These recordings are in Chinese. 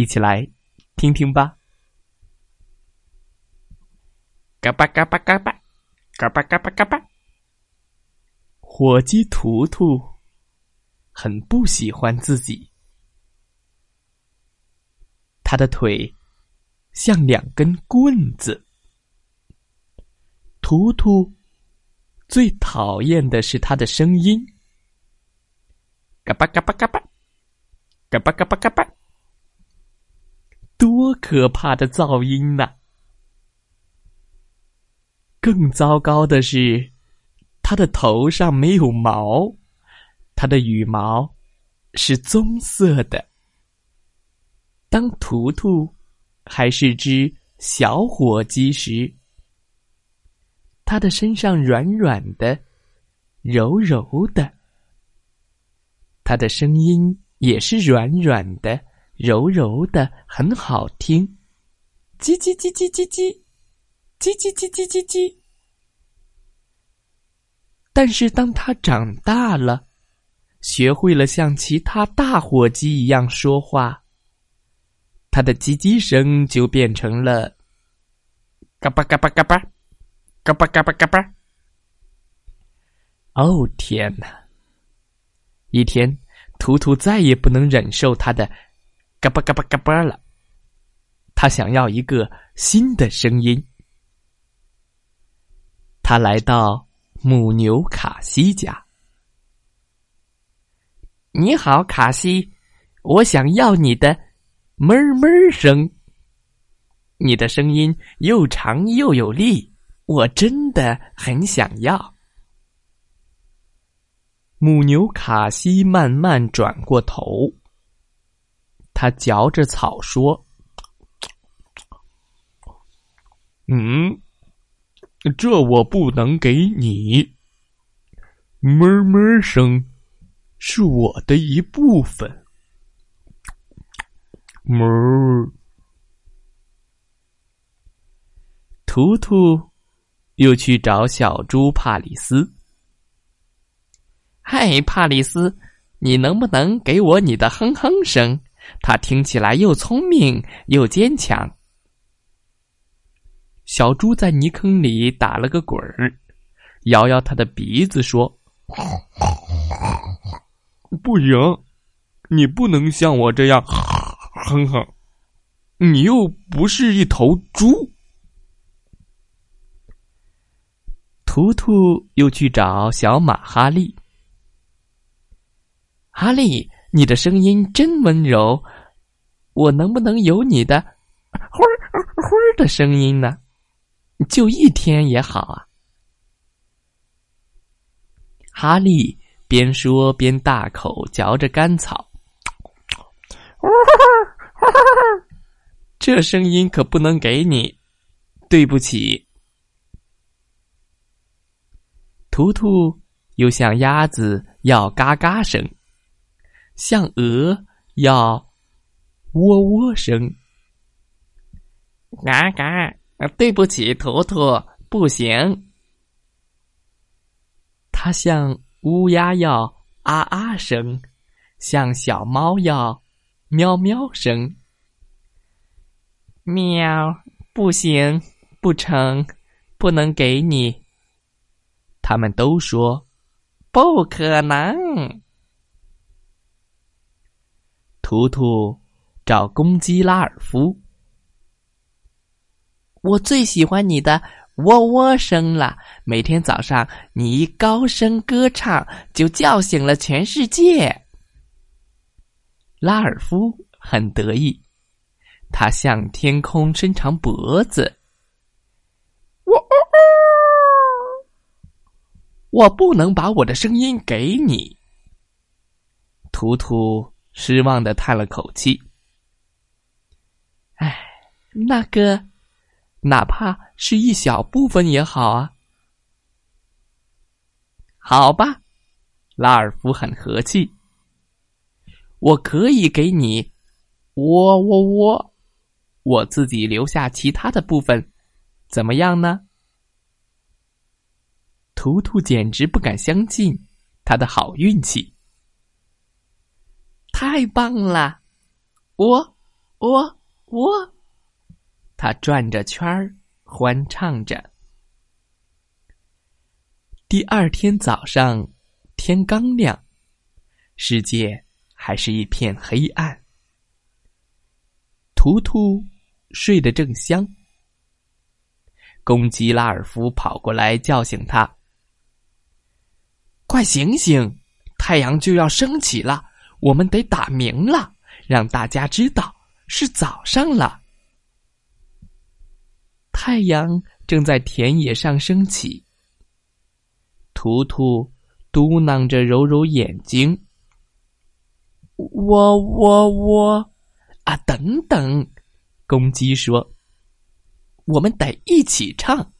一起来听听吧。嘎巴嘎巴嘎巴，嘎巴嘎巴嘎巴。火鸡图图很不喜欢自己，他的腿像两根棍子。图图最讨厌的是他的声音，嘎巴嘎巴嘎巴，嘎巴嘎巴嘎巴。多可怕的噪音呐！更糟糕的是，它的头上没有毛，它的羽毛是棕色的。当图图还是只小火鸡时，它的身上软软的、柔柔的，它的声音也是软软的。柔柔的，很好听，叽叽叽叽叽叽，叽叽叽叽叽叽。但是当他长大了，学会了像其他大火鸡一样说话，他的叽叽声就变成了嘎巴嘎巴嘎巴，嘎巴嘎巴嘎巴。哦天哪！一天，图图再也不能忍受他的。嘎巴嘎巴嘎巴了，他想要一个新的声音。他来到母牛卡西家。你好，卡西，我想要你的哞哞声。你的声音又长又有力，我真的很想要。母牛卡西慢慢转过头。他嚼着草说：“嗯，这我不能给你。哞哞声是我的一部分。哞。”图图又去找小猪帕里斯。嗨，帕里斯，你能不能给我你的哼哼声？他听起来又聪明又坚强。小猪在泥坑里打了个滚儿，摇摇他的鼻子说：“不行，你不能像我这样哼哼，你又不是一头猪。”图图又去找小马哈利，哈利。你的声音真温柔，我能不能有你的“呼儿呼儿”的声音呢？就一天也好啊！哈利边说边大口嚼着干草，“ 这声音可不能给你，对不起。”图图又向鸭子要嘎嘎声。像鹅要喔喔声，嘎嘎！对不起，图图，不行。它像乌鸦要啊啊声，像小猫要喵喵声。喵，不行，不成，不能给你。他们都说不可能。图图找公鸡拉尔夫。我最喜欢你的喔喔声了。每天早上你一高声歌唱，就叫醒了全世界。拉尔夫很得意，他向天空伸长脖子。我我不能把我的声音给你。图图。失望的叹了口气：“哎，那个，哪怕是一小部分也好啊。”好吧，拉尔夫很和气。我可以给你，我我我，我自己留下其他的部分，怎么样呢？图图简直不敢相信他的好运气，太棒了！我我我，他转着圈儿欢唱着。第二天早上，天刚亮，世界。还是一片黑暗。图图睡得正香，公鸡拉尔夫跑过来叫醒他：“快醒醒，太阳就要升起了，我们得打鸣了，让大家知道是早上了。”太阳正在田野上升起，图图嘟囔着，揉揉眼睛。我我我，啊！等等，公鸡说：“我们得一起唱，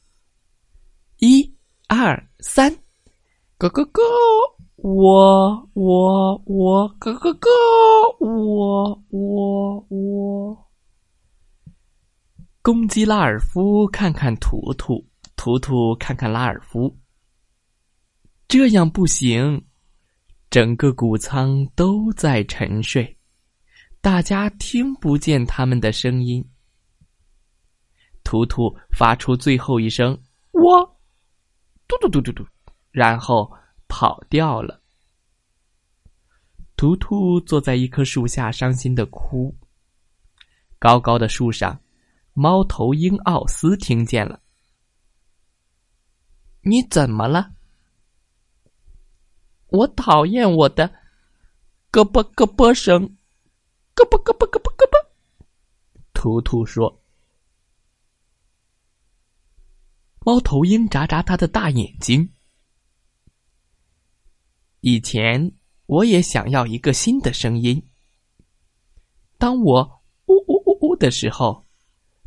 一、二、三，咯咯咯！我我我，咯咯咯！我我我。”公鸡拉尔夫看看图图，图图看看拉尔夫，这样不行。整个谷仓都在沉睡，大家听不见他们的声音。图图发出最后一声“我”，嘟嘟嘟嘟嘟，然后跑掉了。图图坐在一棵树下，伤心的哭。高高的树上，猫头鹰奥斯听见了：“你怎么了？”我讨厌我的咯啵咯啵声，咯啵咯啵咯啵咯啵。图图说：“猫头鹰眨眨他的大眼睛。以前我也想要一个新的声音。当我呜呜呜呜的时候，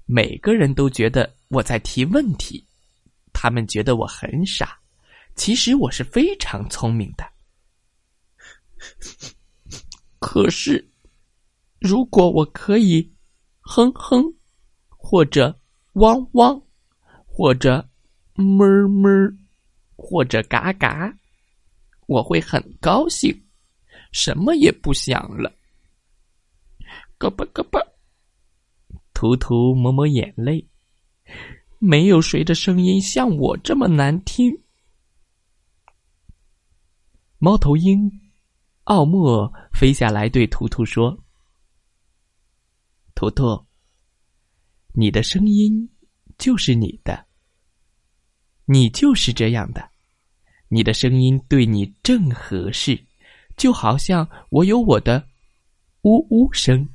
每个人都觉得我在提问题，他们觉得我很傻。其实我是非常聪明的。”可是，如果我可以哼哼，或者汪汪，或者哞哞，或者嘎嘎，我会很高兴，什么也不想了。咯巴咯巴，图图抹抹眼泪，没有谁的声音像我这么难听。猫头鹰。奥莫飞下来，对图图说：“图图，你的声音就是你的，你就是这样的，你的声音对你正合适，就好像我有我的呜呜声。”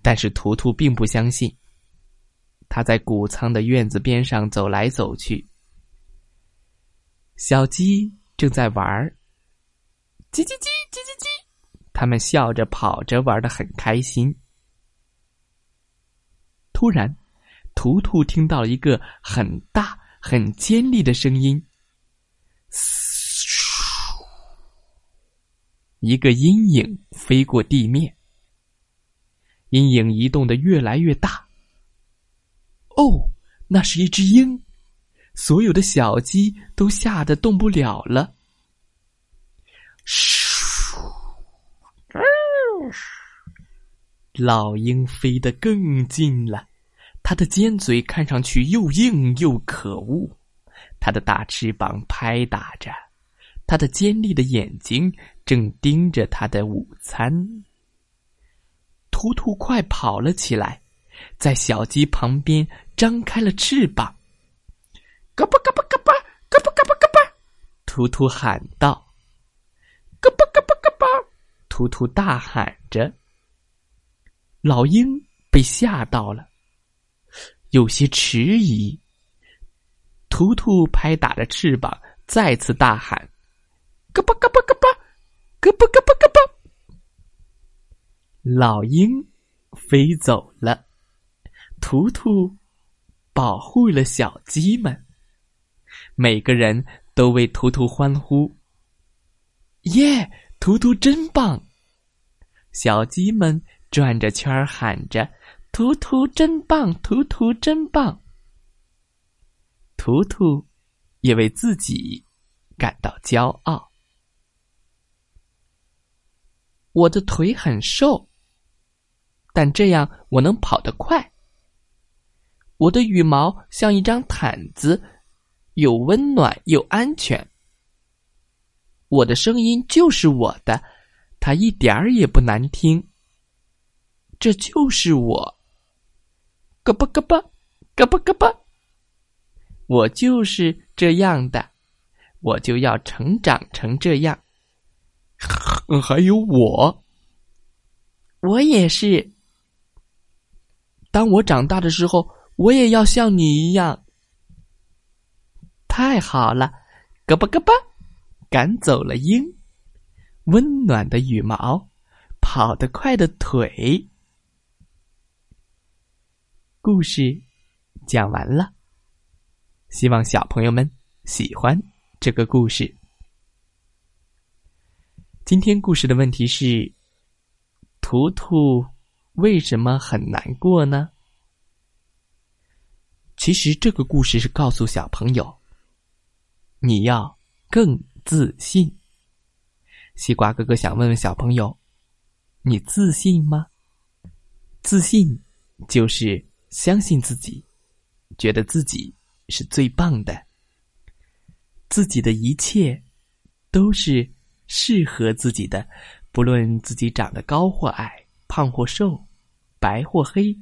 但是图图并不相信，他在谷仓的院子边上走来走去，小鸡。正在玩儿，叽叽叽叽叽叽，他们笑着跑着，玩的很开心。突然，图图听到一个很大、很尖利的声音，一个阴影飞过地面，阴影移动的越来越大。哦，那是一只鹰。所有的小鸡都吓得动不了了。老鹰飞得更近了，它的尖嘴看上去又硬又可恶，它的大翅膀拍打着，它的尖利的眼睛正盯着它的午餐。图图快跑了起来，在小鸡旁边张开了翅膀。嘎巴嘎巴嘎巴嘎巴嘎巴嘎巴，图图喊道：“嘎巴嘎巴嘎巴！”图图大喊着。老鹰被吓到了，有些迟疑。图图拍打着翅膀，再次大喊：“嘎巴嘎巴嘎巴！”咯嘣咯嘣咯嘣，老鹰飞走了，图图保护了小鸡们，每个人都为图图欢呼。耶，图图真棒！小鸡们转着圈儿喊着：“图图真棒，图图真棒。”图图也为自己感到骄傲。我的腿很瘦，但这样我能跑得快。我的羽毛像一张毯子，又温暖又安全。我的声音就是我的，它一点儿也不难听。这就是我，咯嘣咯嘣，咯嘣咯嘣。我就是这样的，我就要成长成这样。还有我，我也是。当我长大的时候，我也要像你一样。太好了，咯巴咯巴，赶走了鹰，温暖的羽毛，跑得快的腿。故事讲完了，希望小朋友们喜欢这个故事。今天故事的问题是：图图为什么很难过呢？其实这个故事是告诉小朋友，你要更自信。西瓜哥哥想问问小朋友：你自信吗？自信就是相信自己，觉得自己是最棒的，自己的一切都是。适合自己的，不论自己长得高或矮、胖或瘦、白或黑，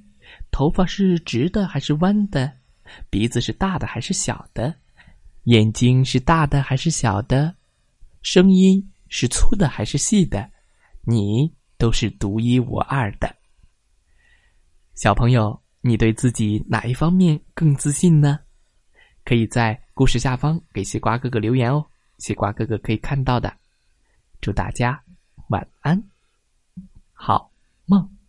头发是直的还是弯的，鼻子是大的还是小的，眼睛是大的还是小的，声音是粗的还是细的，你都是独一无二的。小朋友，你对自己哪一方面更自信呢？可以在故事下方给西瓜哥哥留言哦，西瓜哥哥可以看到的。祝大家晚安，好梦。